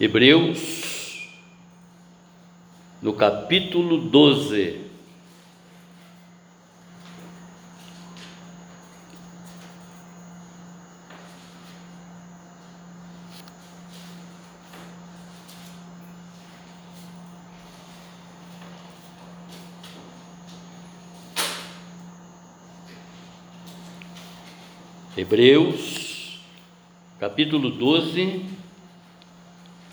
Hebreus, no capítulo 12. Hebreus, capítulo 12,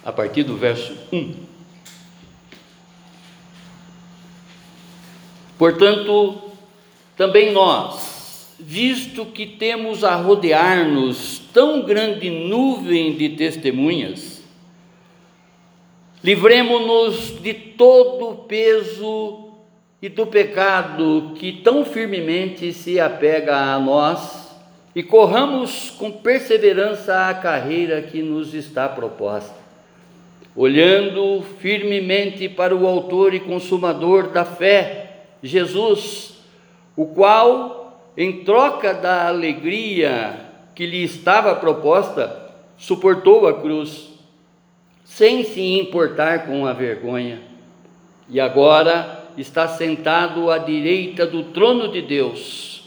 a partir do verso 1. Portanto, também nós, visto que temos a rodear-nos tão grande nuvem de testemunhas, livremo-nos de todo o peso e do pecado que tão firmemente se apega a nós e corramos com perseverança a carreira que nos está proposta olhando firmemente para o Autor e Consumador da fé, Jesus, o qual, em troca da alegria que lhe estava proposta, suportou a cruz, sem se importar com a vergonha, e agora está sentado à direita do trono de Deus.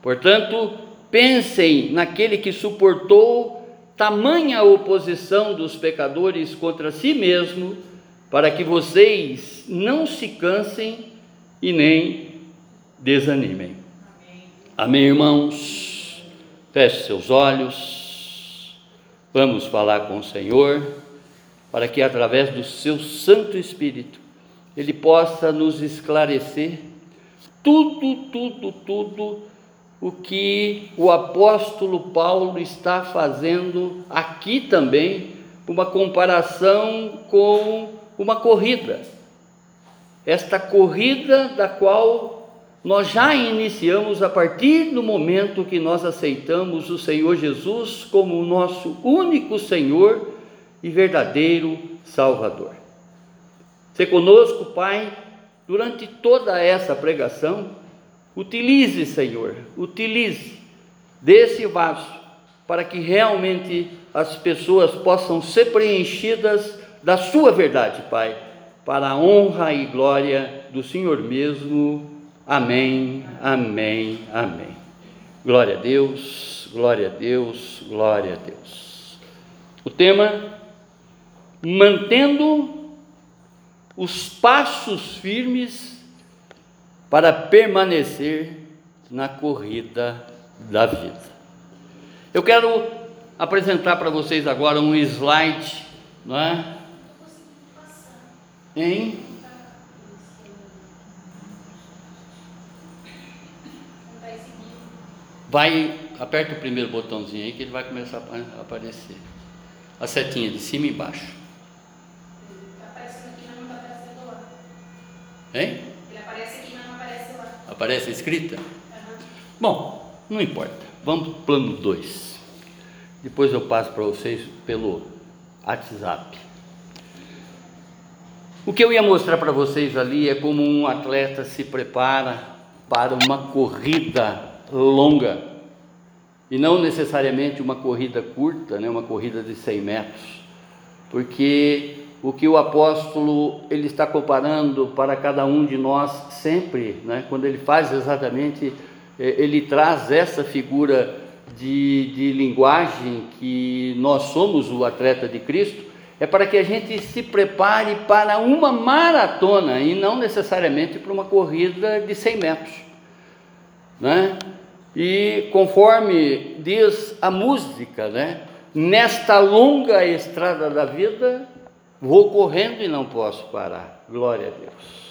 Portanto, pensem naquele que suportou tamanha oposição dos pecadores contra si mesmo, para que vocês não se cansem e nem desanimem. Amém, Amém irmãos? Feche seus olhos, vamos falar com o Senhor, para que através do seu Santo Espírito Ele possa nos esclarecer tudo, tudo, tudo o que o apóstolo Paulo está fazendo aqui também, uma comparação com uma corrida. Esta corrida da qual nós já iniciamos a partir do momento que nós aceitamos o Senhor Jesus como o nosso único Senhor e verdadeiro Salvador. Se conosco, Pai, durante toda essa pregação, Utilize, Senhor, utilize desse vaso para que realmente as pessoas possam ser preenchidas da Sua verdade, Pai, para a honra e glória do Senhor mesmo. Amém, amém, amém. Glória a Deus, glória a Deus, glória a Deus. O tema: mantendo os passos firmes para permanecer na corrida da vida. Eu quero apresentar para vocês agora um slide, não é? Hein? Vai, aperta o primeiro botãozinho aí que ele vai começar a aparecer. A setinha de cima e embaixo. Aparecendo aqui, mas não está aparecendo lá. Hein? Aparece escrita? Bom, não importa. Vamos para o plano 2. Depois eu passo para vocês pelo WhatsApp. O que eu ia mostrar para vocês ali é como um atleta se prepara para uma corrida longa e não necessariamente uma corrida curta, né, uma corrida de 100 metros, porque o que o apóstolo ele está comparando para cada um de nós sempre, né? quando ele faz exatamente, eh, ele traz essa figura de, de linguagem que nós somos o atleta de Cristo, é para que a gente se prepare para uma maratona e não necessariamente para uma corrida de 100 metros. Né? E conforme diz a música, né? nesta longa estrada da vida, Vou correndo e não posso parar. Glória a Deus.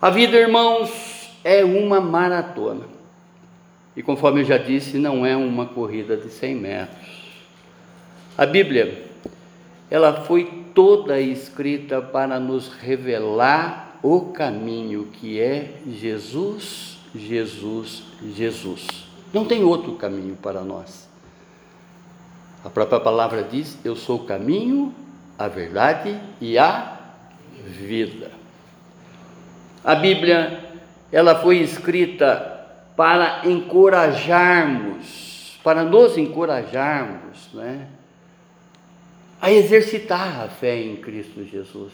A vida, irmãos, é uma maratona. E conforme eu já disse, não é uma corrida de 100 metros. A Bíblia, ela foi toda escrita para nos revelar o caminho que é Jesus, Jesus, Jesus. Não tem outro caminho para nós. A própria palavra diz: Eu sou o caminho, a verdade e a vida. A Bíblia, ela foi escrita para encorajarmos, para nos encorajarmos, né? a exercitar a fé em Cristo Jesus.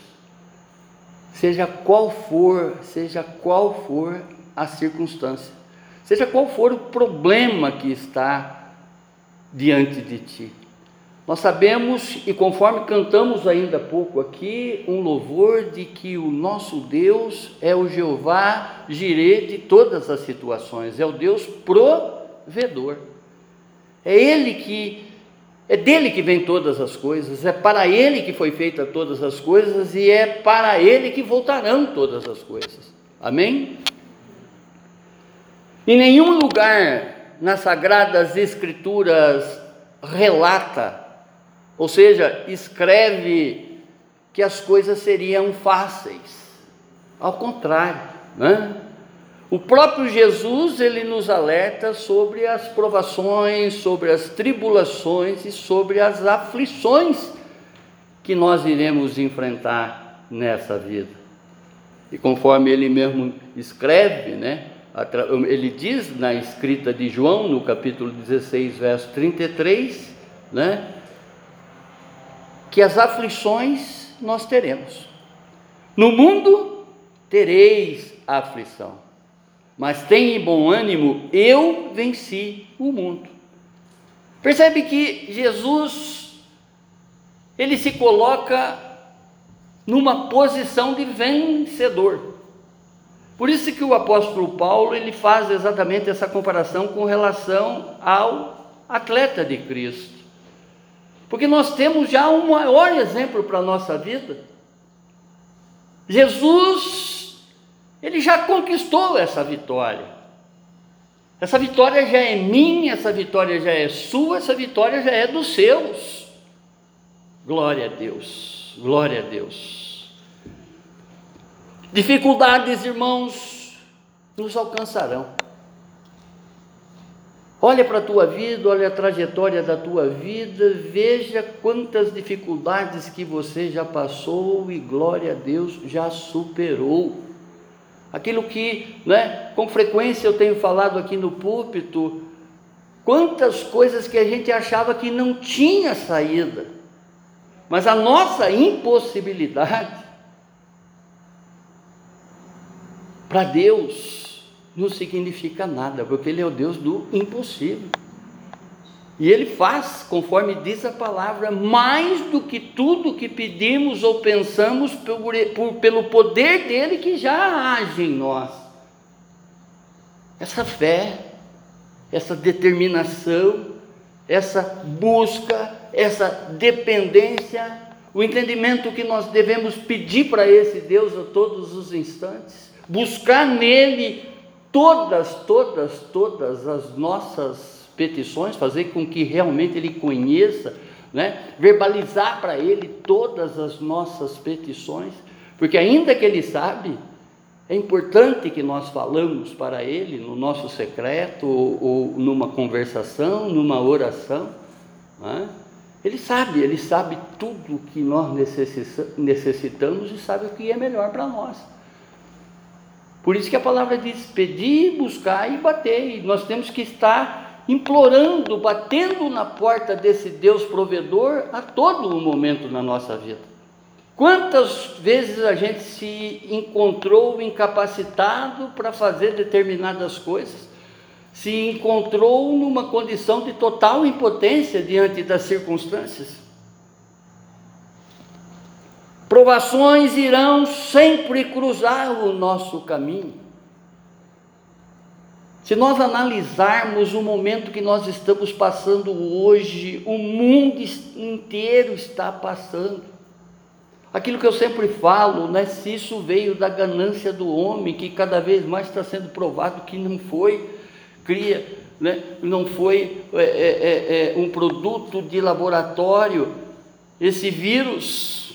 Seja qual for, seja qual for a circunstância, seja qual for o problema que está diante de ti. Nós sabemos, e conforme cantamos ainda há pouco aqui, um louvor de que o nosso Deus é o Jeová Jireh de todas as situações, é o Deus provedor. É Ele que, é dele que vem todas as coisas, é para Ele que foi feita todas as coisas e é para Ele que voltarão todas as coisas. Amém? Em nenhum lugar nas Sagradas Escrituras relata ou seja, escreve que as coisas seriam fáceis. Ao contrário, né? O próprio Jesus, ele nos alerta sobre as provações, sobre as tribulações e sobre as aflições que nós iremos enfrentar nessa vida. E conforme ele mesmo escreve, né? Ele diz na escrita de João, no capítulo 16, verso 33, né? Que as aflições nós teremos. No mundo tereis aflição, mas tenha bom ânimo, eu venci o mundo. Percebe que Jesus ele se coloca numa posição de vencedor. Por isso que o apóstolo Paulo ele faz exatamente essa comparação com relação ao atleta de Cristo. Porque nós temos já um maior exemplo para a nossa vida. Jesus, ele já conquistou essa vitória. Essa vitória já é minha, essa vitória já é sua, essa vitória já é dos seus. Glória a Deus, glória a Deus. Dificuldades, irmãos, nos alcançarão. Olha para a tua vida, olha a trajetória da tua vida, veja quantas dificuldades que você já passou e glória a Deus já superou. Aquilo que, né, com frequência eu tenho falado aqui no púlpito, quantas coisas que a gente achava que não tinha saída. Mas a nossa impossibilidade para Deus não significa nada, porque Ele é o Deus do impossível. E Ele faz, conforme diz a palavra, mais do que tudo que pedimos ou pensamos por, por, pelo poder dele que já age em nós. Essa fé, essa determinação, essa busca, essa dependência, o entendimento que nós devemos pedir para esse Deus a todos os instantes, buscar nele todas, todas, todas as nossas petições, fazer com que realmente ele conheça, né? verbalizar para ele todas as nossas petições, porque ainda que ele sabe, é importante que nós falamos para ele no nosso secreto, ou, ou numa conversação, numa oração. Né? Ele sabe, ele sabe tudo que nós necessitamos e sabe o que é melhor para nós. Por isso que a palavra diz: pedir, buscar e bater. E nós temos que estar implorando, batendo na porta desse Deus provedor a todo momento na nossa vida. Quantas vezes a gente se encontrou incapacitado para fazer determinadas coisas? Se encontrou numa condição de total impotência diante das circunstâncias? Provações irão sempre cruzar o nosso caminho. Se nós analisarmos o momento que nós estamos passando hoje, o mundo inteiro está passando. Aquilo que eu sempre falo, né, se isso veio da ganância do homem, que cada vez mais está sendo provado que não foi, cria, né, não foi é, é, é, é um produto de laboratório, esse vírus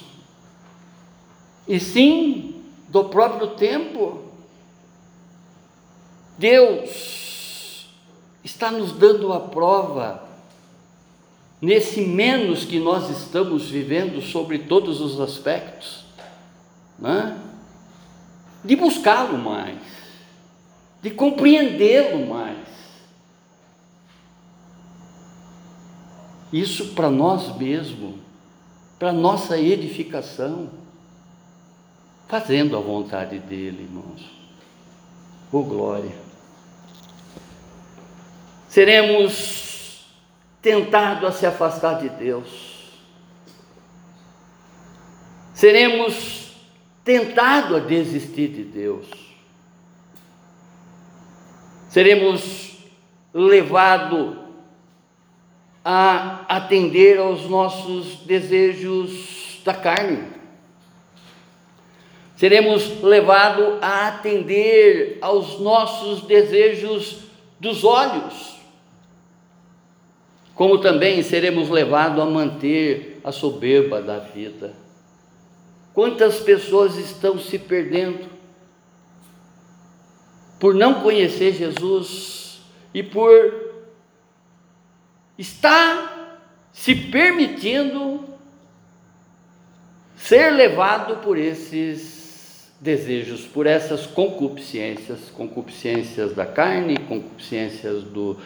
e sim do próprio tempo. Deus está nos dando a prova, nesse menos que nós estamos vivendo sobre todos os aspectos, né? de buscá-lo mais, de compreendê-lo mais. Isso para nós mesmos para nossa edificação, fazendo a vontade dele, irmãos. Oh glória! Seremos tentados a se afastar de Deus. Seremos tentados a desistir de Deus. Seremos levados a atender aos nossos desejos da carne. Seremos levados a atender aos nossos desejos dos olhos. Como também seremos levados a manter a soberba da vida. Quantas pessoas estão se perdendo por não conhecer Jesus e por está se permitindo ser levado por esses desejos, por essas concupiscências, concupiscências da carne, concupiscências do,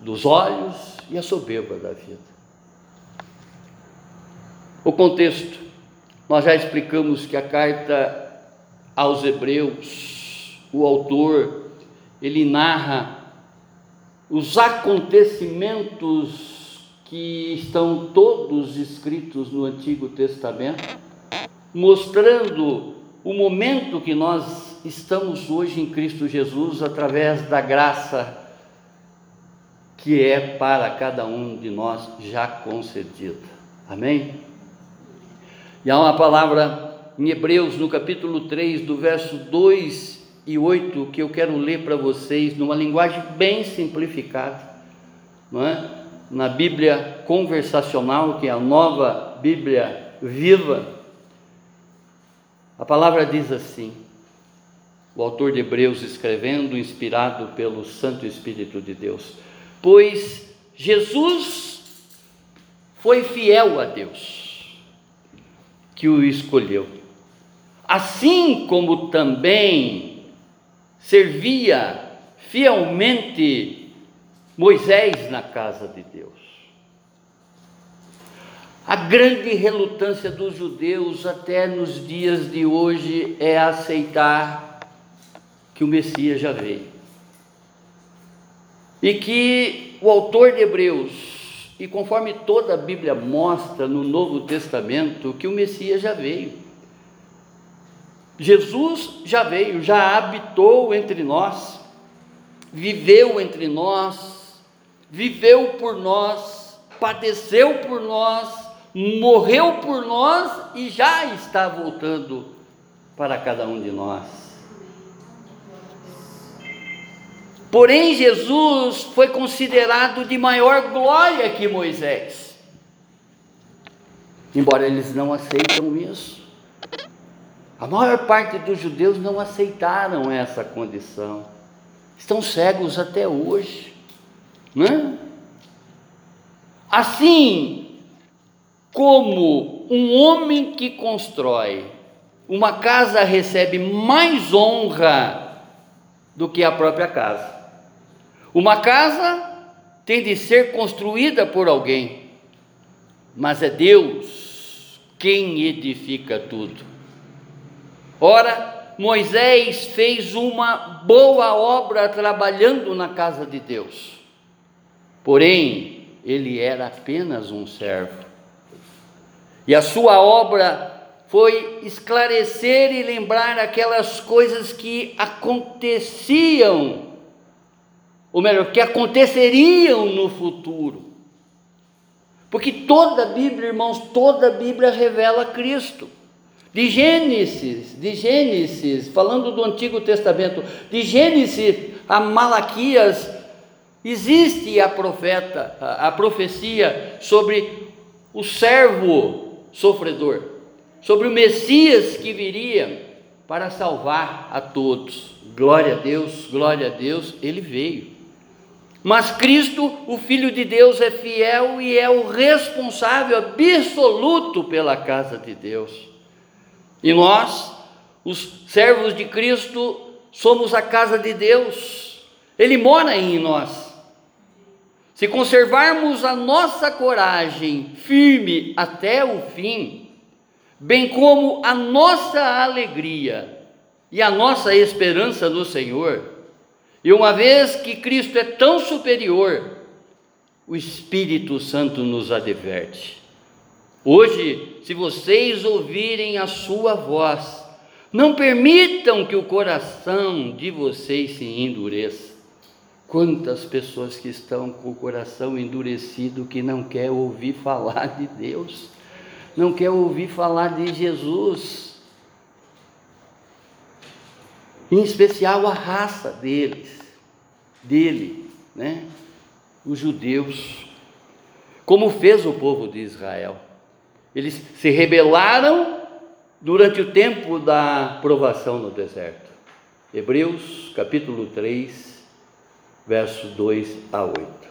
dos olhos e a soberba da vida. O contexto, nós já explicamos que a carta aos Hebreus, o autor, ele narra os acontecimentos que estão todos escritos no Antigo Testamento, mostrando o momento que nós estamos hoje em Cristo Jesus através da graça que é para cada um de nós já concedida. Amém? E há uma palavra em Hebreus, no capítulo 3, do verso 2 e 8 que eu quero ler para vocês numa linguagem bem simplificada, não é? na Bíblia conversacional, que é a nova Bíblia viva. A palavra diz assim: o autor de Hebreus escrevendo, inspirado pelo Santo Espírito de Deus, pois Jesus foi fiel a Deus, que o escolheu, assim como também servia fielmente Moisés na casa de Deus. A grande relutância dos judeus até nos dias de hoje é aceitar que o Messias já veio. E que o autor de Hebreus, e conforme toda a Bíblia mostra no Novo Testamento, que o Messias já veio. Jesus já veio, já habitou entre nós, viveu entre nós, viveu por nós, padeceu por nós, morreu por nós e já está voltando para cada um de nós. Porém, Jesus foi considerado de maior glória que Moisés, embora eles não aceitam isso. A maior parte dos judeus não aceitaram essa condição. Estão cegos até hoje. Né? Assim como um homem que constrói uma casa recebe mais honra do que a própria casa. Uma casa tem de ser construída por alguém, mas é Deus quem edifica tudo. Ora, Moisés fez uma boa obra trabalhando na casa de Deus. Porém, ele era apenas um servo. E a sua obra foi esclarecer e lembrar aquelas coisas que aconteciam, ou melhor, que aconteceriam no futuro. Porque toda a Bíblia, irmãos, toda a Bíblia revela Cristo de Gênesis, de Gênesis, falando do Antigo Testamento, de Gênesis a Malaquias, existe a profeta, a, a profecia sobre o servo sofredor, sobre o Messias que viria para salvar a todos. Glória a Deus, glória a Deus, ele veio. Mas Cristo, o Filho de Deus, é fiel e é o responsável absoluto pela casa de Deus. E nós, os servos de Cristo, somos a casa de Deus. Ele mora em nós. Se conservarmos a nossa coragem firme até o fim, bem como a nossa alegria e a nossa esperança no Senhor, e uma vez que Cristo é tão superior, o Espírito Santo nos adverte. Hoje, se vocês ouvirem a sua voz, não permitam que o coração de vocês se endureça. Quantas pessoas que estão com o coração endurecido que não quer ouvir falar de Deus, não quer ouvir falar de Jesus. Em especial a raça deles, dele, né? Os judeus, como fez o povo de Israel. Eles se rebelaram durante o tempo da provação no deserto. Hebreus capítulo 3, versos 2 a 8.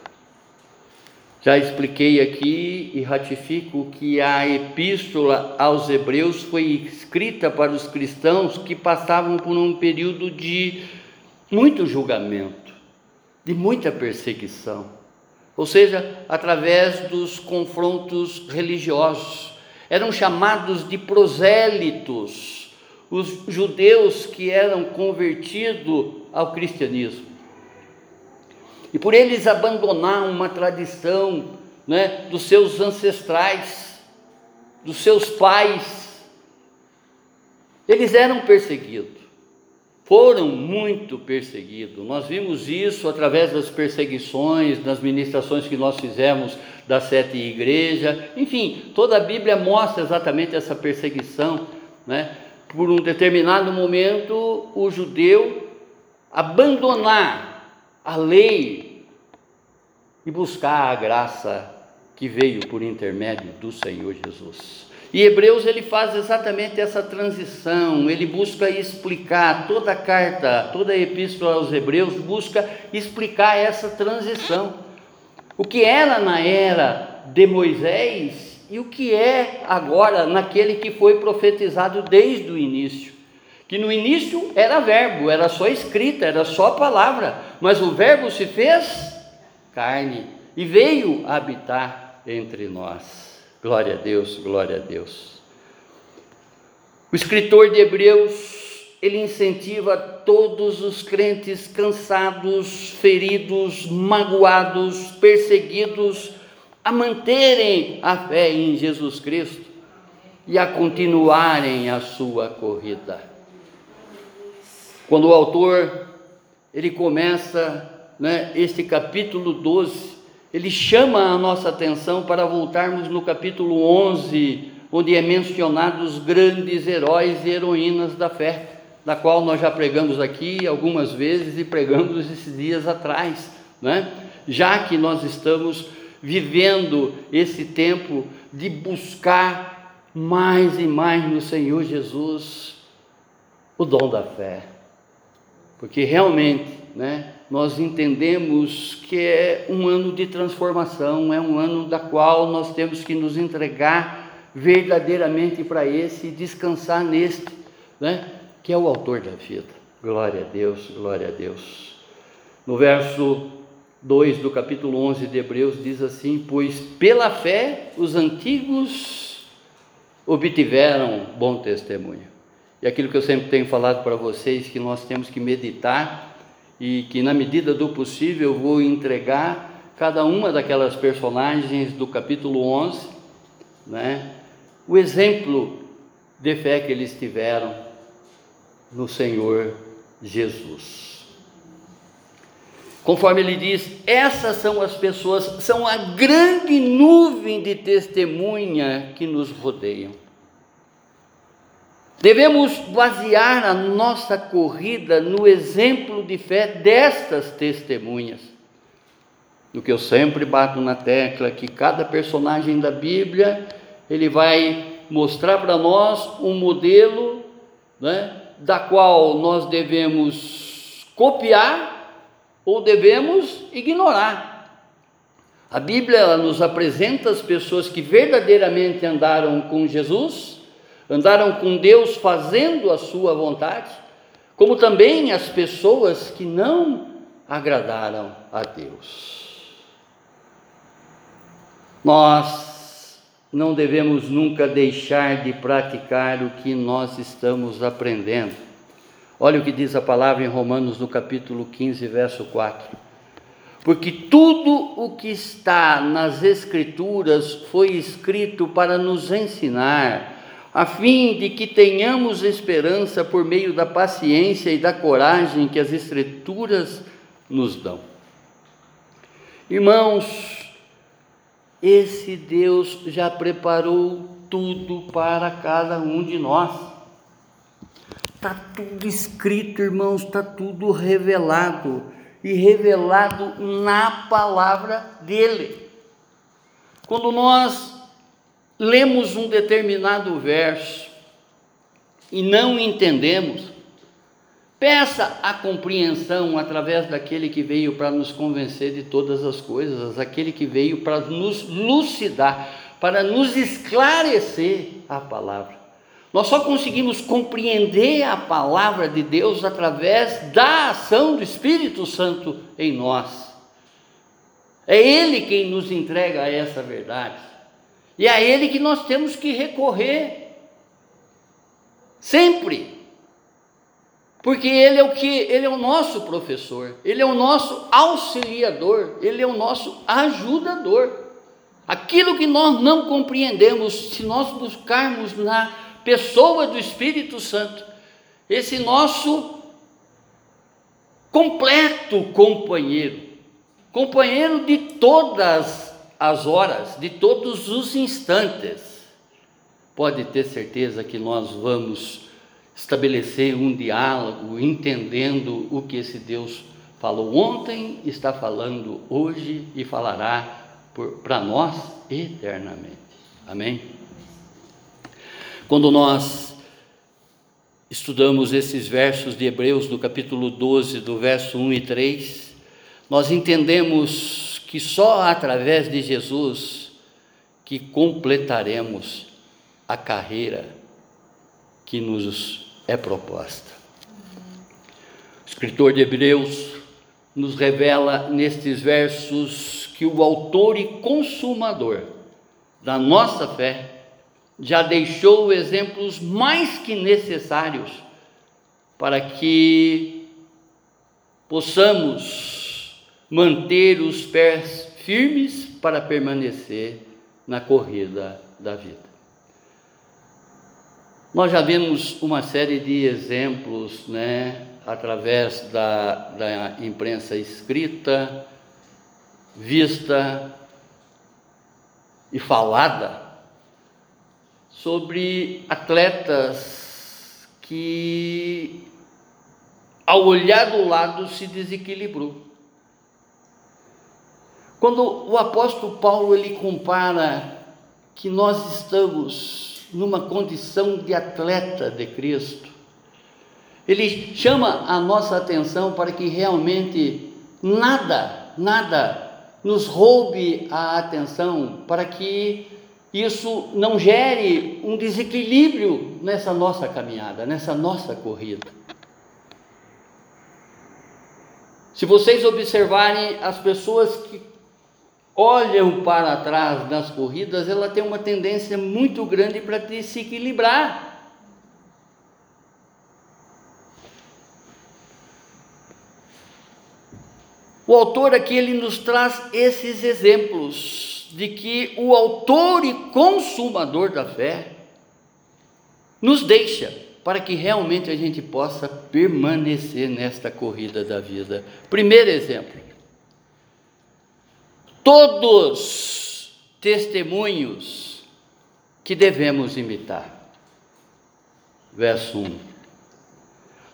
Já expliquei aqui e ratifico que a epístola aos Hebreus foi escrita para os cristãos que passavam por um período de muito julgamento, de muita perseguição, ou seja, através dos confrontos religiosos eram chamados de prosélitos, os judeus que eram convertidos ao cristianismo. E por eles abandonar uma tradição né, dos seus ancestrais, dos seus pais, eles eram perseguidos foram muito perseguidos. Nós vimos isso através das perseguições, das ministrações que nós fizemos da sete igreja. Enfim, toda a Bíblia mostra exatamente essa perseguição, né? Por um determinado momento, o judeu abandonar a lei e buscar a graça que veio por intermédio do Senhor Jesus. E Hebreus ele faz exatamente essa transição, ele busca explicar toda a carta, toda a epístola aos Hebreus busca explicar essa transição. O que era na era de Moisés e o que é agora naquele que foi profetizado desde o início. Que no início era verbo, era só escrita, era só palavra, mas o verbo se fez carne e veio habitar entre nós. Glória a Deus, glória a Deus. O escritor de Hebreus, ele incentiva todos os crentes cansados, feridos, magoados, perseguidos a manterem a fé em Jesus Cristo e a continuarem a sua corrida. Quando o autor ele começa né, este capítulo 12, ele chama a nossa atenção para voltarmos no capítulo 11, onde é mencionados os grandes heróis e heroínas da fé, da qual nós já pregamos aqui algumas vezes e pregamos esses dias atrás, né? Já que nós estamos vivendo esse tempo de buscar mais e mais no Senhor Jesus o dom da fé. Porque realmente, né, nós entendemos que é um ano de transformação, é um ano da qual nós temos que nos entregar verdadeiramente para esse e descansar neste, né? que é o autor da vida. Glória a Deus, glória a Deus. No verso 2 do capítulo 11 de Hebreus diz assim: Pois pela fé os antigos obtiveram bom testemunho. E aquilo que eu sempre tenho falado para vocês, que nós temos que meditar e que, na medida do possível, vou entregar cada uma daquelas personagens do capítulo 11, né, o exemplo de fé que eles tiveram no Senhor Jesus. Conforme ele diz, essas são as pessoas, são a grande nuvem de testemunha que nos rodeiam. Devemos basear a nossa corrida no exemplo de fé destas testemunhas. Do que eu sempre bato na tecla que cada personagem da Bíblia, ele vai mostrar para nós um modelo, né, da qual nós devemos copiar ou devemos ignorar. A Bíblia nos apresenta as pessoas que verdadeiramente andaram com Jesus andaram com Deus fazendo a sua vontade, como também as pessoas que não agradaram a Deus. Nós não devemos nunca deixar de praticar o que nós estamos aprendendo. Olha o que diz a palavra em Romanos, no capítulo 15, verso 4. Porque tudo o que está nas Escrituras foi escrito para nos ensinar, a fim de que tenhamos esperança por meio da paciência e da coragem que as Escrituras nos dão. Irmãos, esse Deus já preparou tudo para cada um de nós. Está tudo escrito, irmãos, está tudo revelado e revelado na palavra dele. Quando nós lemos um determinado verso e não entendemos, Peça a compreensão através daquele que veio para nos convencer de todas as coisas, aquele que veio para nos lucidar, para nos esclarecer a palavra. Nós só conseguimos compreender a palavra de Deus através da ação do Espírito Santo em nós. É Ele quem nos entrega essa verdade. E é a Ele que nós temos que recorrer. Sempre. Porque ele é o que? Ele é o nosso professor, ele é o nosso auxiliador, ele é o nosso ajudador. Aquilo que nós não compreendemos, se nós buscarmos na pessoa do Espírito Santo, esse nosso completo companheiro, companheiro de todas as horas, de todos os instantes, pode ter certeza que nós vamos estabelecer um diálogo, entendendo o que esse Deus falou ontem, está falando hoje e falará para nós eternamente. Amém? Quando nós estudamos esses versos de Hebreus, no capítulo 12, do verso 1 e 3, nós entendemos que só através de Jesus que completaremos a carreira que nos é proposta. O escritor de Hebreus nos revela nestes versos que o autor e consumador da nossa fé já deixou exemplos mais que necessários para que possamos manter os pés firmes para permanecer na corrida da vida. Nós já vimos uma série de exemplos, né, através da, da imprensa escrita, vista e falada, sobre atletas que, ao olhar do lado, se desequilibrou. Quando o apóstolo Paulo ele compara que nós estamos numa condição de atleta de Cristo. Ele chama a nossa atenção para que realmente nada, nada nos roube a atenção, para que isso não gere um desequilíbrio nessa nossa caminhada, nessa nossa corrida. Se vocês observarem as pessoas que olham para trás nas corridas, ela tem uma tendência muito grande para desequilibrar. O autor aqui ele nos traz esses exemplos de que o autor e consumador da fé nos deixa para que realmente a gente possa permanecer nesta corrida da vida. Primeiro exemplo, todos testemunhos que devemos imitar. Verso 1.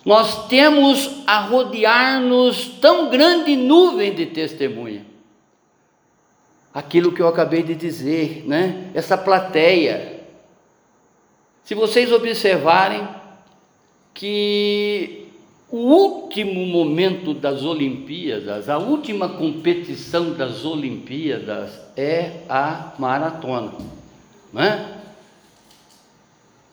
Nós temos a rodear-nos tão grande nuvem de testemunha. Aquilo que eu acabei de dizer, né? Essa plateia. Se vocês observarem que o último momento das Olimpíadas, a última competição das Olimpíadas é a maratona, né?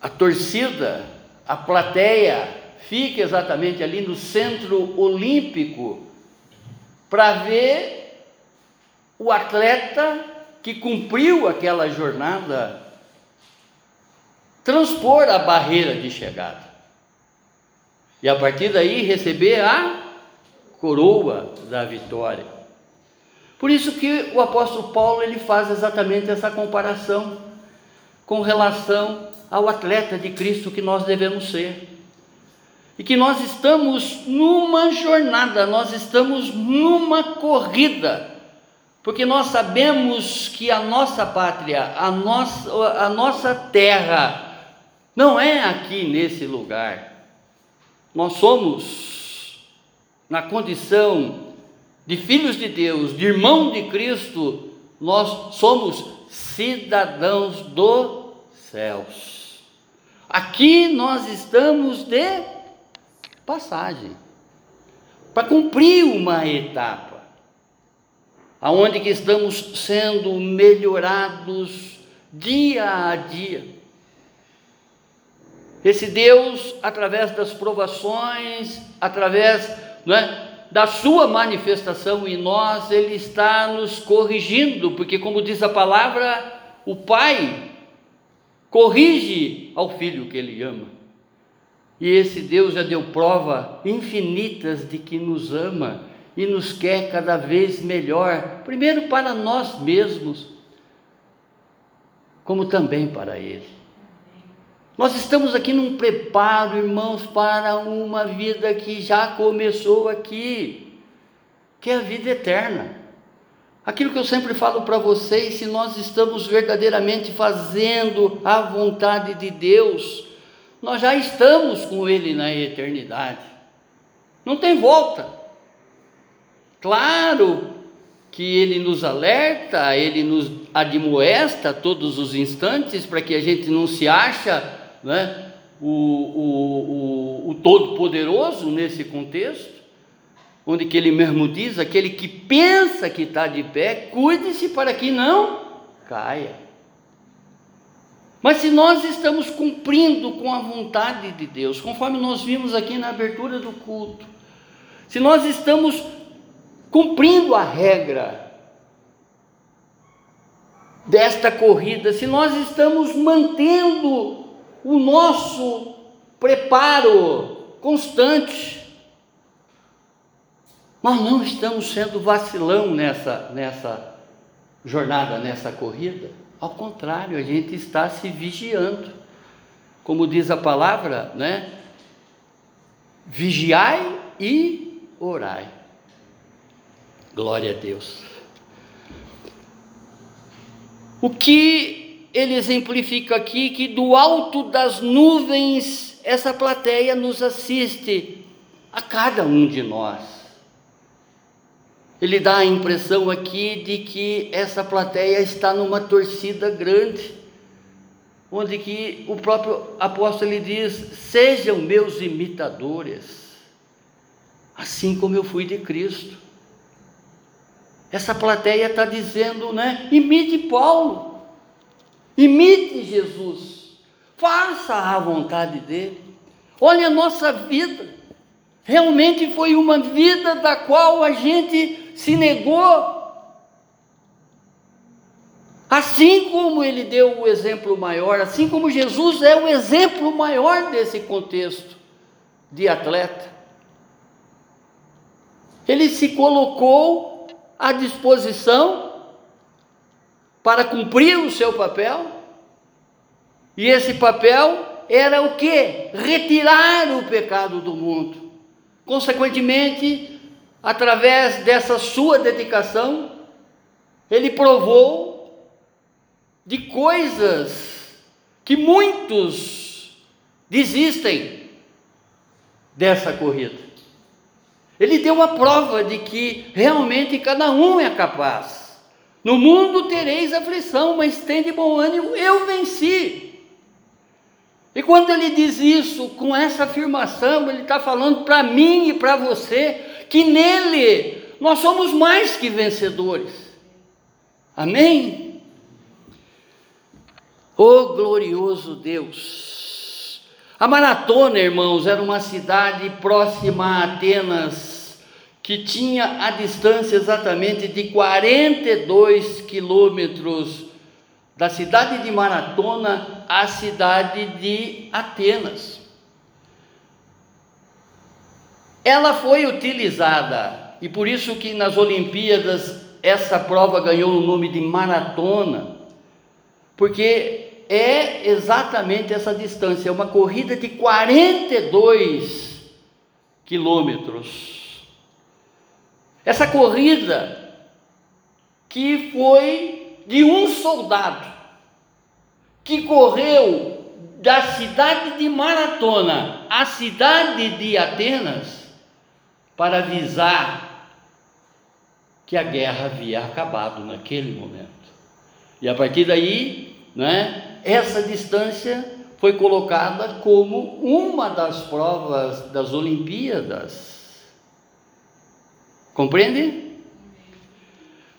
A torcida, a plateia fica exatamente ali no centro olímpico para ver o atleta que cumpriu aquela jornada transpor a barreira de chegada. E a partir daí receber a coroa da vitória. Por isso que o apóstolo Paulo ele faz exatamente essa comparação com relação ao atleta de Cristo que nós devemos ser. E que nós estamos numa jornada, nós estamos numa corrida porque nós sabemos que a nossa pátria, a nossa, a nossa terra, não é aqui nesse lugar. Nós somos, na condição de filhos de Deus, de irmão de Cristo, nós somos cidadãos dos céus. Aqui nós estamos de passagem, para cumprir uma etapa aonde que estamos sendo melhorados dia a dia. Esse Deus, através das provações, através é, da sua manifestação em nós, Ele está nos corrigindo, porque, como diz a palavra, o Pai corrige ao filho que Ele ama. E esse Deus já deu prova infinitas de que nos ama e nos quer cada vez melhor, primeiro para nós mesmos, como também para Ele. Nós estamos aqui num preparo, irmãos, para uma vida que já começou aqui, que é a vida eterna. Aquilo que eu sempre falo para vocês, se nós estamos verdadeiramente fazendo a vontade de Deus, nós já estamos com Ele na eternidade. Não tem volta. Claro que ele nos alerta, ele nos admoesta todos os instantes para que a gente não se acha né, o, o, o, o Todo-Poderoso nesse contexto, onde que ele mesmo diz, aquele que pensa que está de pé, cuide-se para que não caia. Mas se nós estamos cumprindo com a vontade de Deus, conforme nós vimos aqui na abertura do culto, se nós estamos cumprindo a regra desta corrida, se nós estamos mantendo o nosso preparo constante, nós não estamos sendo vacilão nessa, nessa jornada, nessa corrida. Ao contrário, a gente está se vigiando. Como diz a palavra, né? Vigiai e orai. Glória a Deus. O que ele exemplifica aqui que do alto das nuvens essa plateia nos assiste a cada um de nós. Ele dá a impressão aqui de que essa plateia está numa torcida grande, onde que o próprio apóstolo ele diz: "Sejam meus imitadores, assim como eu fui de Cristo". Essa plateia está dizendo, né? Imite Paulo, imite Jesus, faça a vontade dele. Olha a nossa vida, realmente foi uma vida da qual a gente se negou. Assim como ele deu o exemplo maior, assim como Jesus é o exemplo maior desse contexto de atleta, ele se colocou à disposição para cumprir o seu papel. E esse papel era o que? Retirar o pecado do mundo. Consequentemente, através dessa sua dedicação, ele provou de coisas que muitos desistem dessa corrida. Ele deu a prova de que realmente cada um é capaz. No mundo tereis aflição, mas tem de bom ânimo, eu venci. E quando ele diz isso, com essa afirmação, ele está falando para mim e para você, que nele nós somos mais que vencedores. Amém? Oh glorioso Deus! A Maratona, irmãos, era uma cidade próxima a Atenas, que tinha a distância exatamente de 42 quilômetros da cidade de Maratona à cidade de Atenas. Ela foi utilizada, e por isso que nas Olimpíadas essa prova ganhou o nome de maratona, porque é exatamente essa distância, é uma corrida de 42 quilômetros. Essa corrida que foi de um soldado que correu da cidade de Maratona à cidade de Atenas para avisar que a guerra havia acabado naquele momento. E a partir daí, né, essa distância foi colocada como uma das provas das Olimpíadas Compreende?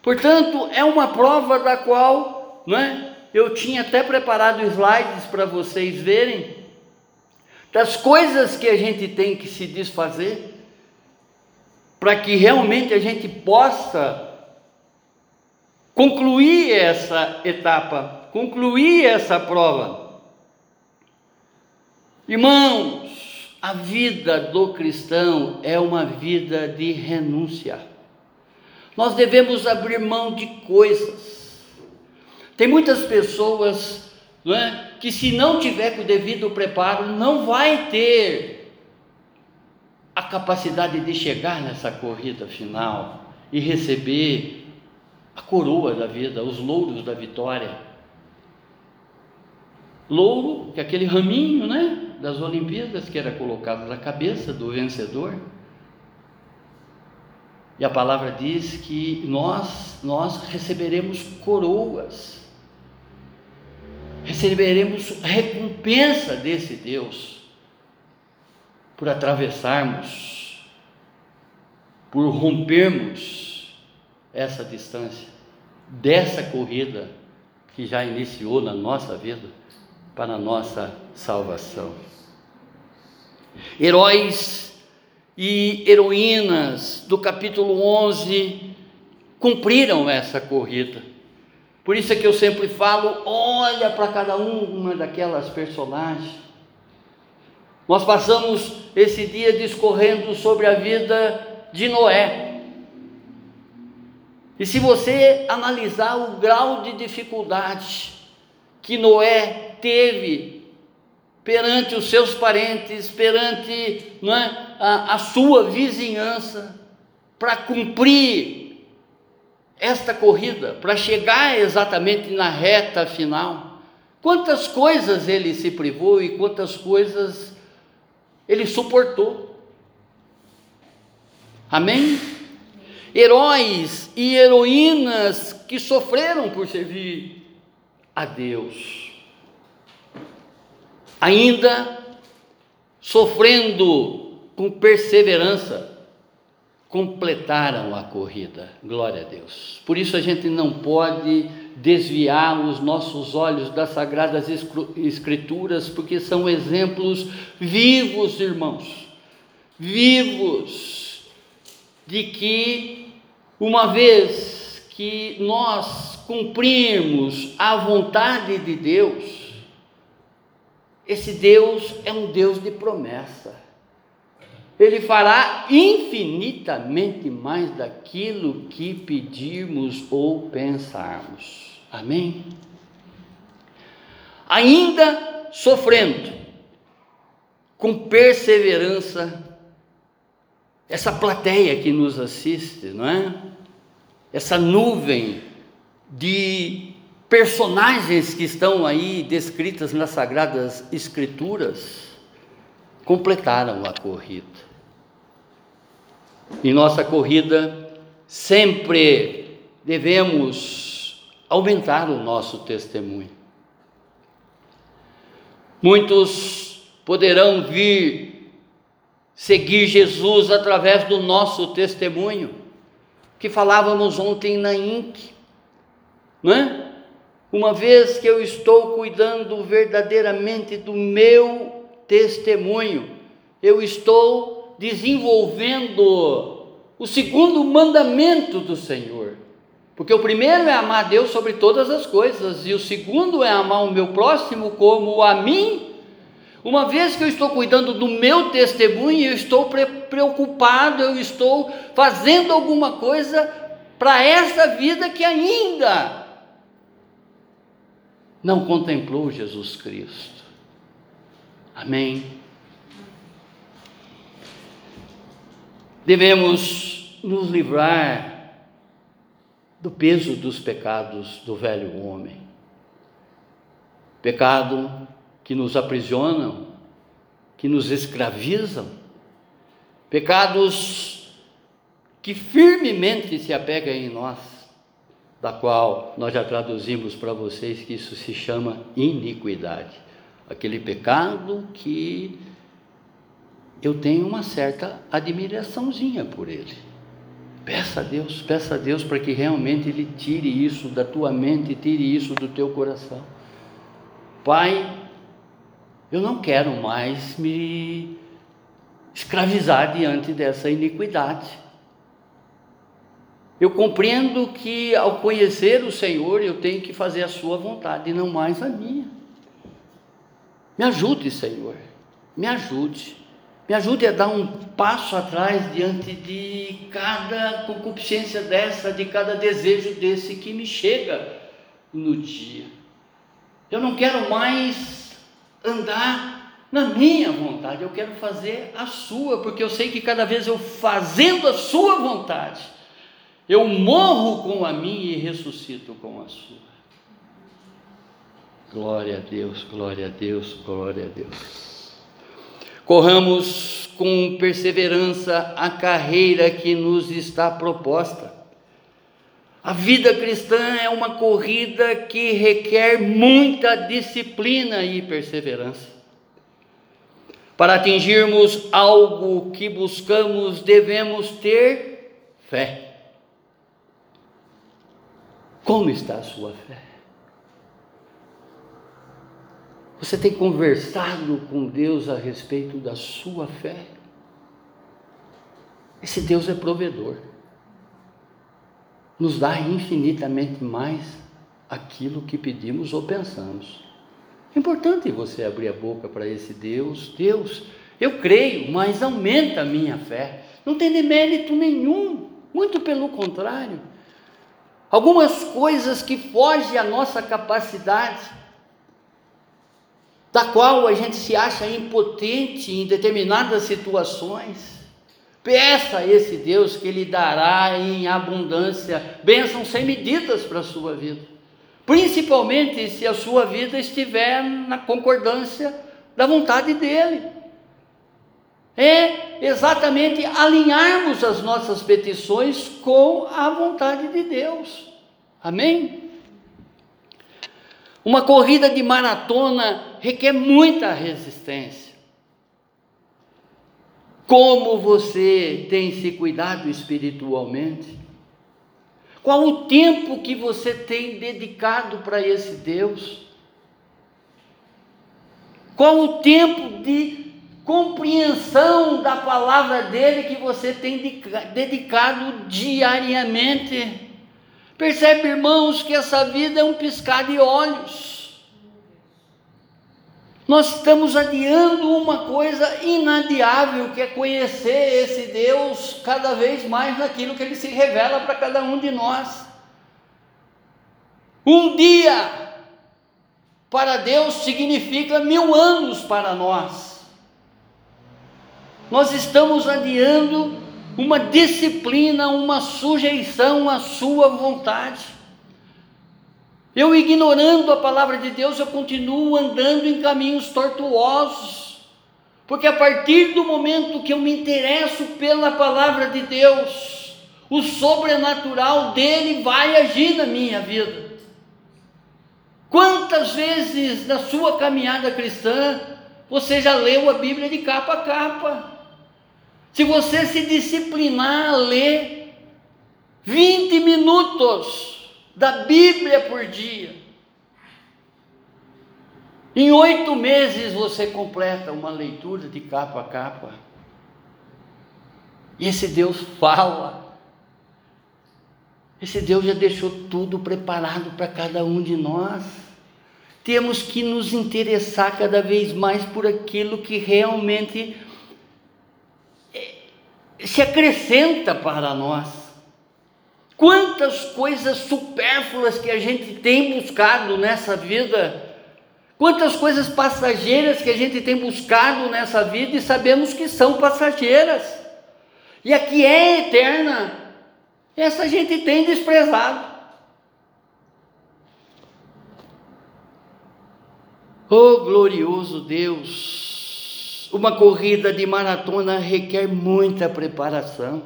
Portanto, é uma prova da qual né, eu tinha até preparado slides para vocês verem, das coisas que a gente tem que se desfazer, para que realmente a gente possa concluir essa etapa, concluir essa prova. Irmãos, a vida do cristão é uma vida de renúncia. Nós devemos abrir mão de coisas. Tem muitas pessoas não é, que, se não tiver com o devido preparo, não vai ter a capacidade de chegar nessa corrida final e receber a coroa da vida, os louros da vitória. Louro, que é aquele raminho, né? Das Olimpíadas que era colocado na cabeça do vencedor. E a palavra diz que nós nós receberemos coroas. Receberemos recompensa desse Deus por atravessarmos, por rompermos essa distância dessa corrida que já iniciou na nossa vida para a nossa salvação. Heróis e heroínas do capítulo 11 cumpriram essa corrida. Por isso é que eu sempre falo: olha para cada uma daquelas personagens. Nós passamos esse dia discorrendo sobre a vida de Noé. E se você analisar o grau de dificuldade que Noé teve perante os seus parentes, perante é, a, a sua vizinhança, para cumprir esta corrida, para chegar exatamente na reta final. Quantas coisas ele se privou e quantas coisas ele suportou. Amém? Heróis e heroínas que sofreram por servir a Deus ainda sofrendo com perseverança, completaram a corrida. Glória a Deus. Por isso a gente não pode desviar os nossos olhos das sagradas escrituras, porque são exemplos vivos, irmãos, vivos de que uma vez que nós cumprimos a vontade de Deus, esse Deus é um Deus de promessa. Ele fará infinitamente mais daquilo que pedirmos ou pensarmos. Amém? Ainda sofrendo, com perseverança, essa plateia que nos assiste, não é? Essa nuvem de personagens que estão aí descritas nas Sagradas Escrituras completaram a corrida. Em nossa corrida, sempre devemos aumentar o nosso testemunho. Muitos poderão vir seguir Jesus através do nosso testemunho, que falávamos ontem na INC, não é? Uma vez que eu estou cuidando verdadeiramente do meu testemunho, eu estou desenvolvendo o segundo mandamento do Senhor. Porque o primeiro é amar Deus sobre todas as coisas, e o segundo é amar o meu próximo como a mim. Uma vez que eu estou cuidando do meu testemunho, eu estou preocupado, eu estou fazendo alguma coisa para essa vida que ainda não contemplou Jesus Cristo. Amém. Devemos nos livrar do peso dos pecados do velho homem. Pecado que nos aprisionam, que nos escravizam, pecados que firmemente se apegam em nós, da qual nós já traduzimos para vocês que isso se chama iniquidade. Aquele pecado que eu tenho uma certa admiraçãozinha por ele. Peça a Deus, peça a Deus para que realmente Ele tire isso da tua mente, tire isso do teu coração. Pai, eu não quero mais me escravizar diante dessa iniquidade. Eu compreendo que ao conhecer o Senhor eu tenho que fazer a Sua vontade e não mais a minha. Me ajude, Senhor, me ajude. Me ajude a dar um passo atrás diante de cada concupiscência dessa, de cada desejo desse que me chega no dia. Eu não quero mais andar na minha vontade, eu quero fazer a sua, porque eu sei que cada vez eu fazendo a sua vontade, eu morro com a minha e ressuscito com a sua. Glória a Deus, glória a Deus, glória a Deus. Corramos com perseverança a carreira que nos está proposta. A vida cristã é uma corrida que requer muita disciplina e perseverança. Para atingirmos algo que buscamos, devemos ter fé. Como está a sua fé? Você tem conversado com Deus a respeito da sua fé? Esse Deus é provedor. Nos dá infinitamente mais aquilo que pedimos ou pensamos. É importante você abrir a boca para esse Deus. Deus, eu creio, mas aumenta a minha fé. Não tem demérito nenhum, muito pelo contrário. Algumas coisas que fogem à nossa capacidade, da qual a gente se acha impotente em determinadas situações. Peça a esse Deus que lhe dará em abundância bênçãos sem medidas para a sua vida, principalmente se a sua vida estiver na concordância da vontade dEle. É exatamente alinharmos as nossas petições com a vontade de Deus. Amém? Uma corrida de maratona requer muita resistência. Como você tem se cuidado espiritualmente? Qual o tempo que você tem dedicado para esse Deus? Qual o tempo de compreensão da palavra dele que você tem dedicado diariamente? Percebe, irmãos, que essa vida é um piscar de olhos. Nós estamos adiando uma coisa inadiável, que é conhecer esse Deus cada vez mais naquilo que ele se revela para cada um de nós. Um dia para Deus significa mil anos para nós. Nós estamos adiando uma disciplina, uma sujeição à sua vontade. Eu ignorando a palavra de Deus, eu continuo andando em caminhos tortuosos, porque a partir do momento que eu me interesso pela palavra de Deus, o sobrenatural dele vai agir na minha vida. Quantas vezes na sua caminhada cristã você já leu a Bíblia de capa a capa? Se você se disciplinar a ler 20 minutos da Bíblia por dia, em oito meses você completa uma leitura de capa a capa. E esse Deus fala. Esse Deus já deixou tudo preparado para cada um de nós. Temos que nos interessar cada vez mais por aquilo que realmente se acrescenta para nós. Quantas coisas supérfluas que a gente tem buscado nessa vida, quantas coisas passageiras que a gente tem buscado nessa vida e sabemos que são passageiras e a que é eterna, essa gente tem desprezado. Oh glorioso Deus! Uma corrida de maratona requer muita preparação.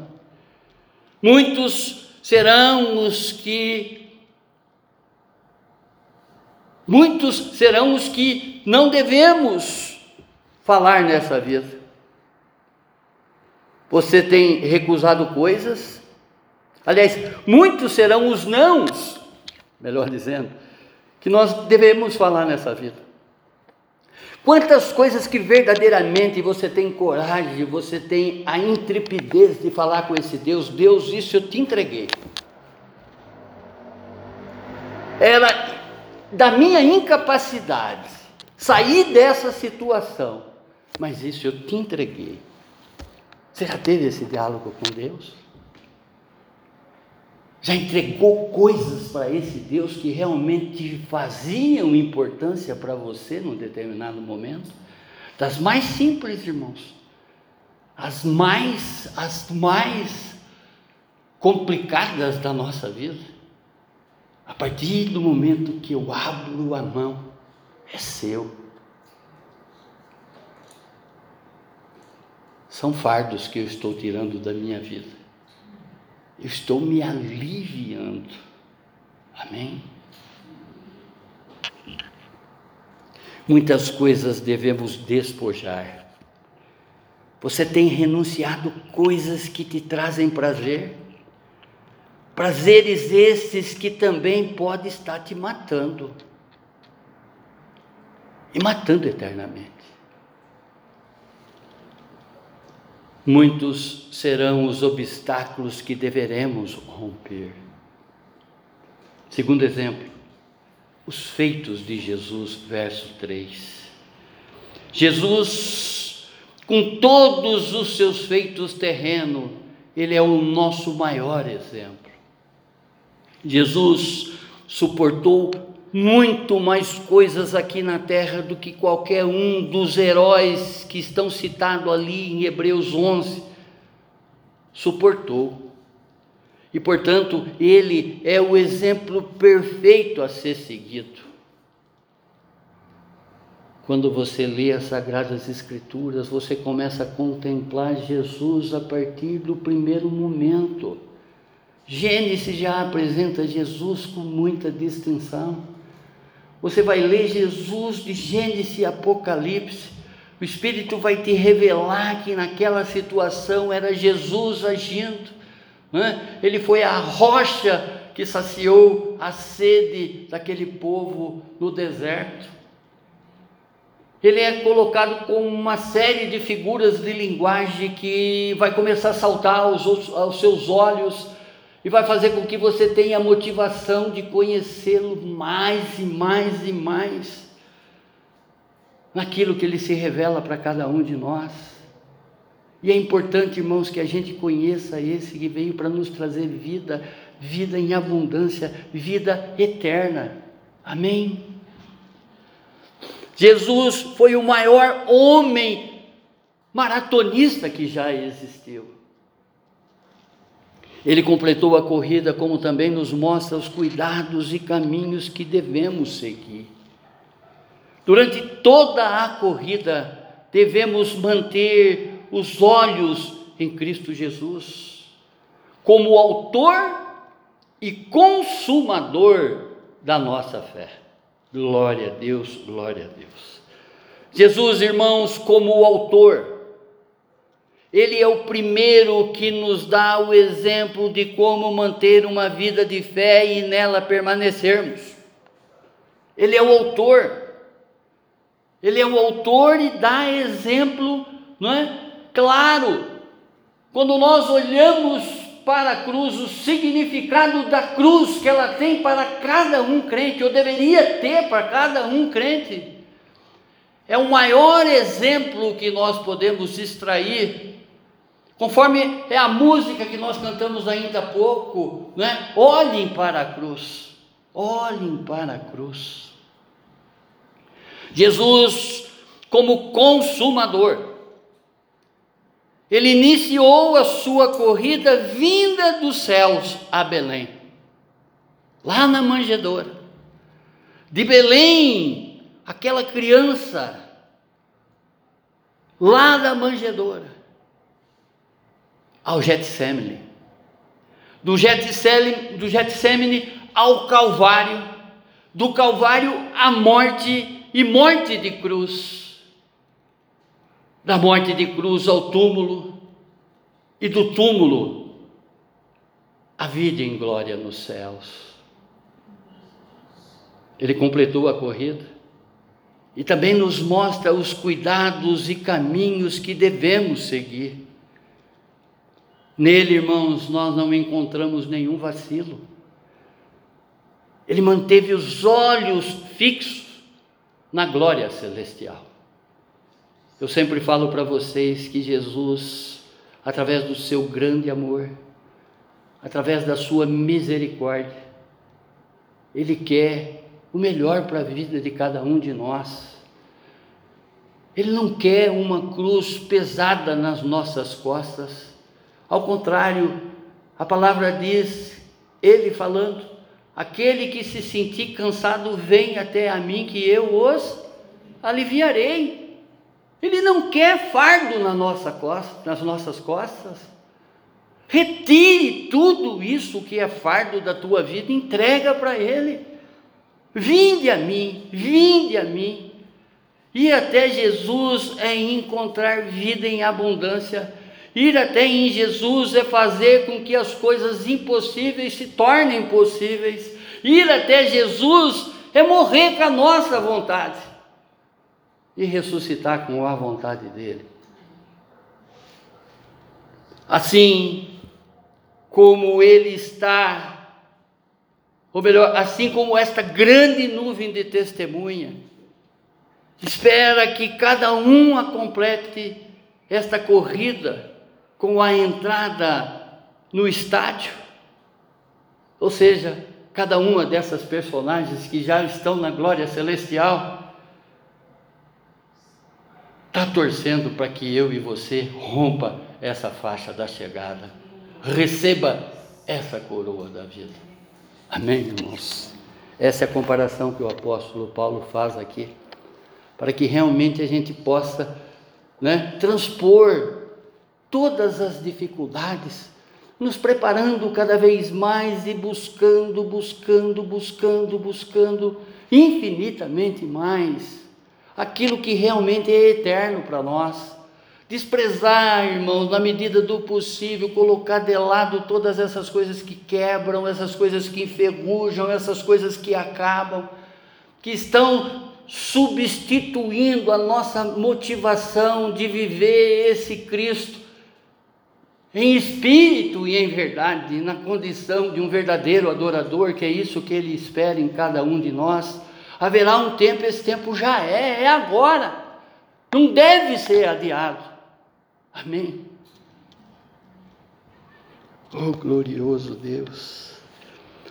Muitos serão os que muitos serão os que não devemos falar nessa vida. Você tem recusado coisas. Aliás, muitos serão os nãos, melhor dizendo, que nós devemos falar nessa vida. Quantas coisas que verdadeiramente você tem coragem, você tem a intrepidez de falar com esse Deus, Deus, isso eu te entreguei. Era da minha incapacidade sair dessa situação, mas isso eu te entreguei. Você já teve esse diálogo com Deus? Já entregou coisas para esse Deus que realmente faziam importância para você num determinado momento? Das mais simples, irmãos, as mais, as mais complicadas da nossa vida. A partir do momento que eu abro a mão, é seu. São fardos que eu estou tirando da minha vida. Eu estou me aliviando. Amém? Muitas coisas devemos despojar. Você tem renunciado coisas que te trazem prazer? Prazeres estes que também podem estar te matando e matando eternamente. Muitos serão os obstáculos que deveremos romper. Segundo exemplo, os feitos de Jesus, verso 3. Jesus, com todos os seus feitos terrenos, ele é o nosso maior exemplo. Jesus suportou muito mais coisas aqui na terra do que qualquer um dos heróis que estão citados ali em Hebreus 11 suportou. E portanto, ele é o exemplo perfeito a ser seguido. Quando você lê as Sagradas Escrituras, você começa a contemplar Jesus a partir do primeiro momento. Gênesis já apresenta Jesus com muita distinção. Você vai ler Jesus de Gênesis e Apocalipse. O Espírito vai te revelar que naquela situação era Jesus agindo. Né? Ele foi a rocha que saciou a sede daquele povo no deserto. Ele é colocado com uma série de figuras de linguagem que vai começar a saltar aos, aos seus olhos e vai fazer com que você tenha motivação de conhecê-lo mais e mais e mais naquilo que ele se revela para cada um de nós. E é importante, irmãos, que a gente conheça esse que veio para nos trazer vida, vida em abundância, vida eterna. Amém? Jesus foi o maior homem maratonista que já existiu. Ele completou a corrida, como também nos mostra os cuidados e caminhos que devemos seguir. Durante toda a corrida, devemos manter os olhos em Cristo Jesus, como autor e consumador da nossa fé. Glória a Deus, glória a Deus. Jesus, irmãos, como autor, ele é o primeiro que nos dá o exemplo de como manter uma vida de fé e nela permanecermos. Ele é o autor. Ele é o autor e dá exemplo, não é? Claro Quando nós olhamos para a cruz, o significado da cruz que ela tem para cada um crente, ou deveria ter para cada um crente, é o maior exemplo que nós podemos extrair, conforme é a música que nós cantamos ainda há pouco, né? Olhem para a cruz, olhem para a cruz. Jesus, como consumador, ele iniciou a sua corrida vinda dos céus a Belém, lá na manjedoura. De Belém, aquela criança, lá da manjedoura, ao Getsemane. Do Getsemane, do ao Calvário, do Calvário à morte e morte de cruz da morte de cruz ao túmulo e do túmulo à vida em glória nos céus. Ele completou a corrida e também nos mostra os cuidados e caminhos que devemos seguir. Nele, irmãos, nós não encontramos nenhum vacilo. Ele manteve os olhos fixos na glória celestial. Eu sempre falo para vocês que Jesus, através do seu grande amor, através da sua misericórdia, Ele quer o melhor para a vida de cada um de nós. Ele não quer uma cruz pesada nas nossas costas. Ao contrário, a palavra diz, ele falando, aquele que se sentir cansado, vem até a mim que eu os aliviarei. Ele não quer fardo na nossa costa, nas nossas costas. Retire tudo isso que é fardo da tua vida, entrega para Ele. Vinde a mim, vinde a mim. Ir até Jesus é encontrar vida em abundância. Ir até em Jesus é fazer com que as coisas impossíveis se tornem possíveis. Ir até Jesus é morrer com a nossa vontade e ressuscitar com a vontade dele. Assim como ele está, ou melhor, assim como esta grande nuvem de testemunha, espera que cada um a complete esta corrida com a entrada no estádio. Ou seja, cada uma dessas personagens que já estão na glória celestial está torcendo para que eu e você rompa essa faixa da chegada, receba essa coroa da vida. Amém, irmãos? Essa é a comparação que o apóstolo Paulo faz aqui, para que realmente a gente possa né, transpor todas as dificuldades, nos preparando cada vez mais e buscando, buscando, buscando, buscando infinitamente mais aquilo que realmente é eterno para nós. Desprezar, irmãos, na medida do possível, colocar de lado todas essas coisas que quebram, essas coisas que enferrujam, essas coisas que acabam, que estão substituindo a nossa motivação de viver esse Cristo em espírito e em verdade, na condição de um verdadeiro adorador, que é isso que ele espera em cada um de nós haverá um tempo, esse tempo já é, é agora. Não deve ser adiado. Amém. Oh glorioso Deus.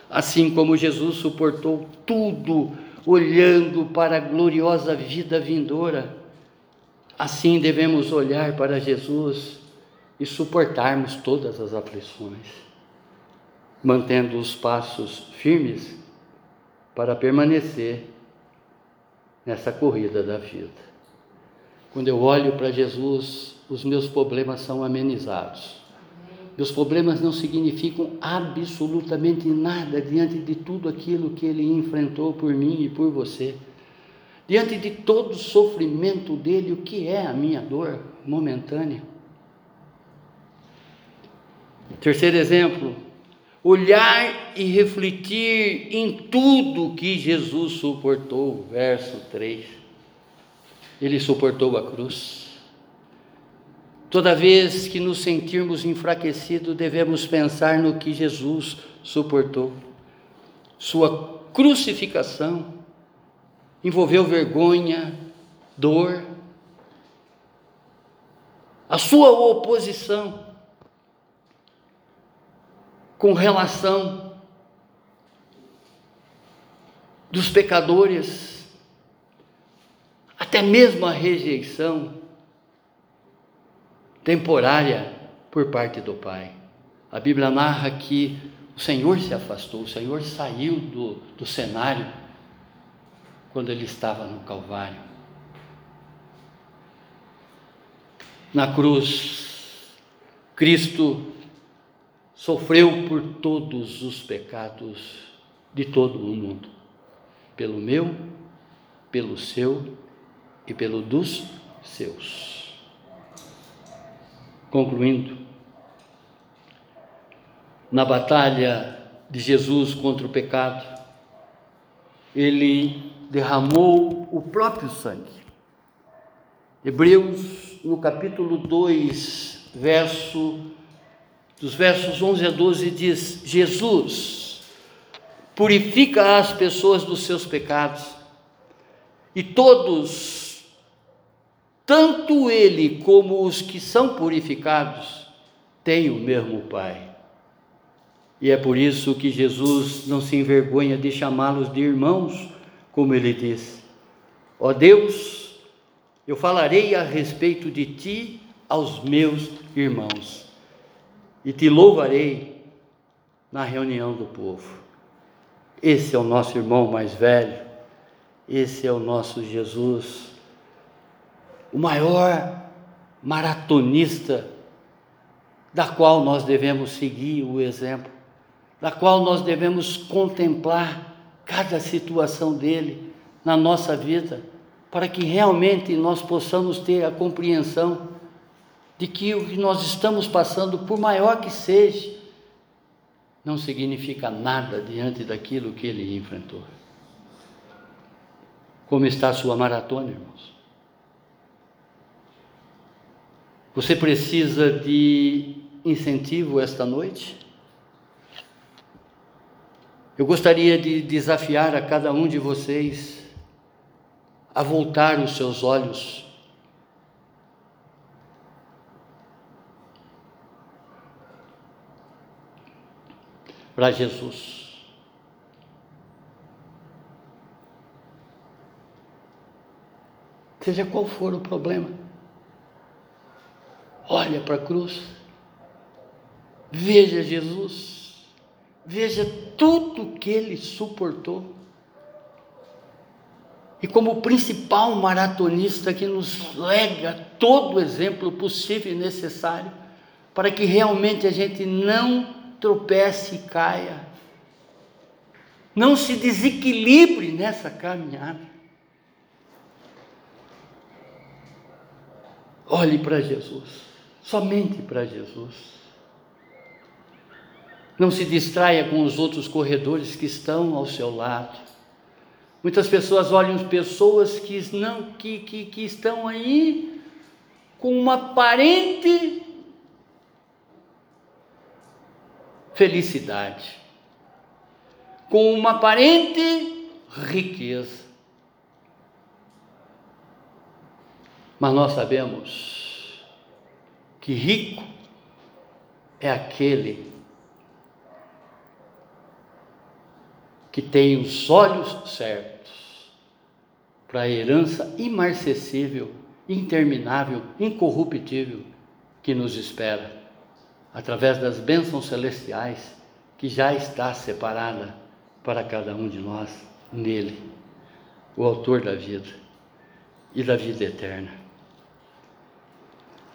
Assim como Jesus suportou tudo, olhando para a gloriosa vida vindoura, assim devemos olhar para Jesus e suportarmos todas as aflições, mantendo os passos firmes para permanecer nessa corrida da vida. Quando eu olho para Jesus, os meus problemas são amenizados. Meus problemas não significam absolutamente nada diante de tudo aquilo que ele enfrentou por mim e por você. Diante de todo o sofrimento dele, o que é a minha dor momentânea? Terceiro exemplo, olhar e refletir em tudo que Jesus suportou. Verso 3. Ele suportou a cruz. Toda vez que nos sentirmos enfraquecidos, devemos pensar no que Jesus suportou. Sua crucificação envolveu vergonha, dor, a sua oposição com relação dos pecadores, até mesmo a rejeição temporária por parte do Pai. A Bíblia narra que o Senhor se afastou, o Senhor saiu do, do cenário quando ele estava no Calvário. Na cruz, Cristo sofreu por todos os pecados de todo o mundo, pelo meu, pelo seu e pelo dos seus. Concluindo, na batalha de Jesus contra o pecado, ele derramou o próprio sangue. Hebreus, no capítulo 2, verso, dos versos 11 a 12, diz: Jesus purifica as pessoas dos seus pecados, e todos tanto ele como os que são purificados têm o mesmo Pai. E é por isso que Jesus não se envergonha de chamá-los de irmãos, como ele diz: Ó oh Deus, eu falarei a respeito de ti aos meus irmãos, e te louvarei na reunião do povo. Esse é o nosso irmão mais velho, esse é o nosso Jesus o maior maratonista da qual nós devemos seguir o exemplo, da qual nós devemos contemplar cada situação dele na nossa vida, para que realmente nós possamos ter a compreensão de que o que nós estamos passando, por maior que seja, não significa nada diante daquilo que ele enfrentou. Como está a sua maratona, irmãos? Você precisa de incentivo esta noite? Eu gostaria de desafiar a cada um de vocês a voltar os seus olhos para Jesus. Seja qual for o problema olha para a cruz, veja Jesus, veja tudo que ele suportou. E como principal maratonista que nos lega todo o exemplo possível e necessário para que realmente a gente não tropece e caia, não se desequilibre nessa caminhada. Olhe para Jesus somente para Jesus. Não se distraia com os outros corredores que estão ao seu lado. Muitas pessoas olham pessoas que, não, que, que, que estão aí com uma aparente felicidade, com uma aparente riqueza. Mas nós sabemos que rico é aquele que tem os olhos certos para a herança imarcessível, interminável, incorruptível que nos espera, através das bênçãos celestiais que já está separada para cada um de nós nele, o autor da vida e da vida eterna.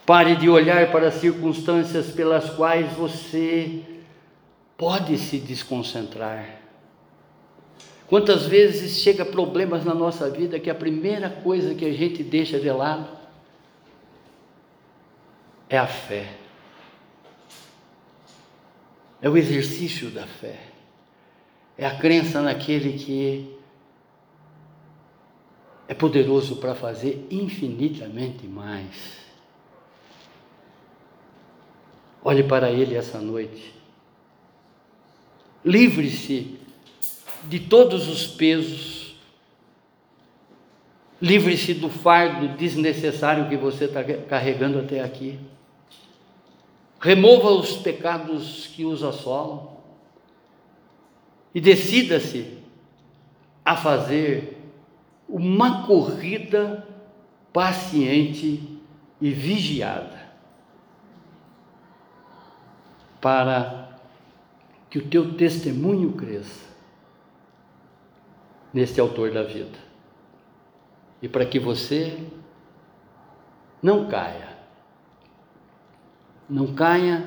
Pare de olhar para as circunstâncias pelas quais você pode se desconcentrar. Quantas vezes chega problemas na nossa vida que a primeira coisa que a gente deixa de lado é a fé. É o exercício da fé. É a crença naquele que é poderoso para fazer infinitamente mais. Olhe para Ele essa noite. Livre-se de todos os pesos. Livre-se do fardo desnecessário que você está carregando até aqui. Remova os pecados que os assolam. E decida-se a fazer uma corrida paciente e vigiada para que o teu testemunho cresça neste autor da vida e para que você não caia, não caia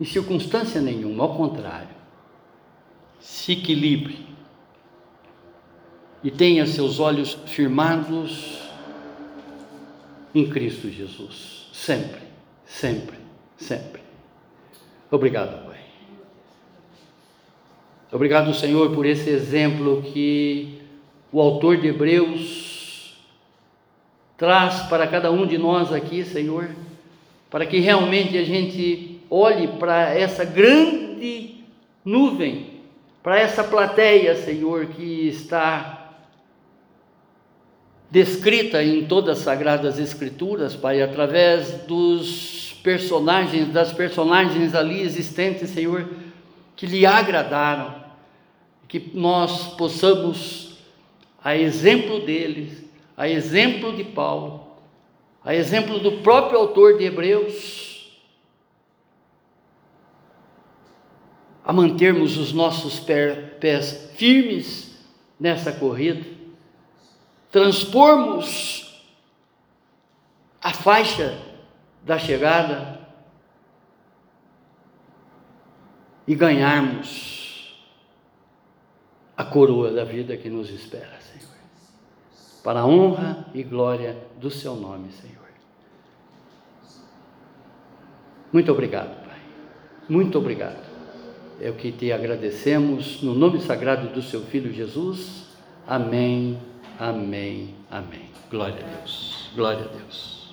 em circunstância nenhuma, ao contrário, se equilibre e tenha seus olhos firmados em Cristo Jesus, sempre, sempre, sempre. Obrigado, Pai. Obrigado, Senhor, por esse exemplo que o autor de Hebreus traz para cada um de nós aqui, Senhor, para que realmente a gente olhe para essa grande nuvem, para essa plateia, Senhor, que está descrita em todas as sagradas escrituras, Pai, através dos personagens, das personagens ali existentes, Senhor, que lhe agradaram, que nós possamos, a exemplo deles, a exemplo de Paulo, a exemplo do próprio autor de Hebreus, a mantermos os nossos pés firmes nessa corrida, transpormos a faixa da chegada e ganharmos a coroa da vida que nos espera. Para a honra e glória do Seu nome, Senhor. Muito obrigado, Pai. Muito obrigado. É o que te agradecemos no nome sagrado do Seu Filho Jesus. Amém. Amém, amém. Glória a Deus, glória a Deus.